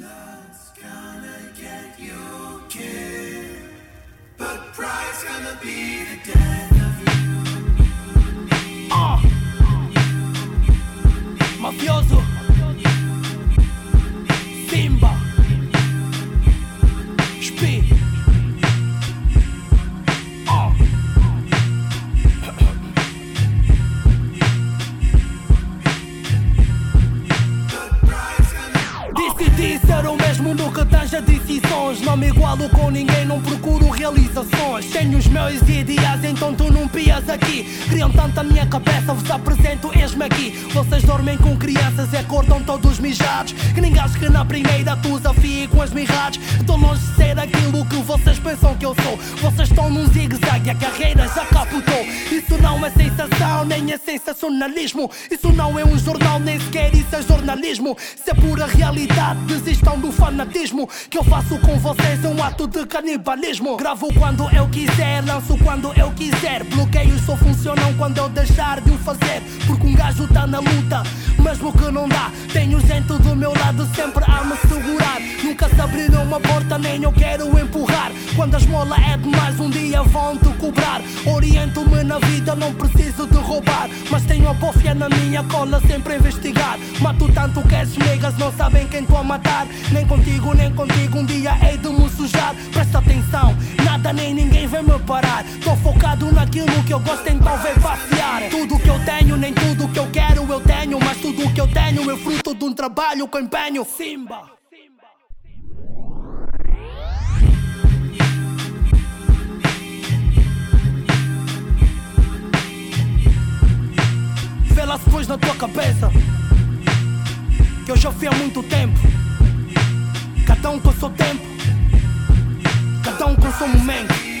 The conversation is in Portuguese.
Love's gonna get you killed, but pride's gonna be the death. Mesmo no que tanja decisões Não me igualo com ninguém, não procuro realizações. Tenho os meus ideais, então tu não pias aqui. Criam tanto a minha cabeça, vos apresento, eis-me aqui. Vocês dormem com crianças e acordam todos mijados. Que nem gajos que na primeira tu desafie com as mirradas. Estou longe de ser aquilo que vocês pensam que eu sou Estão num zigue-zague, a carreira já capotou. Isso não é sensação, nem é sensacionalismo. Isso não é um jornal, nem sequer isso é jornalismo. Isso é pura realidade desistam do fanatismo Que eu faço com vocês um ato de canibalismo. Gravo quando eu quiser, lanço quando eu quiser. Bloqueios só funcionam quando eu deixar de o fazer. Porque um gajo tá na luta, mesmo que não dá. Tenho gente do meu lado sempre abriram uma porta, nem eu quero empurrar. Quando a esmola é demais, um dia vão te cobrar. Oriento-me na vida, não preciso de roubar. Mas tenho a bofia na minha cola, sempre a investigar. Mato tanto que as negas não sabem quem tô a matar. Nem contigo, nem contigo, um dia hei de me sujar. Presta atenção, nada nem ninguém vai me parar. Tô focado naquilo que eu gosto, então vem passear. Tudo que eu tenho, nem tudo que eu quero eu tenho. Mas tudo que eu tenho é fruto de um trabalho com empenho. Simba na tua cabeça Que eu já fui há muito tempo. Cada um com o seu tempo Cada um com o seu momento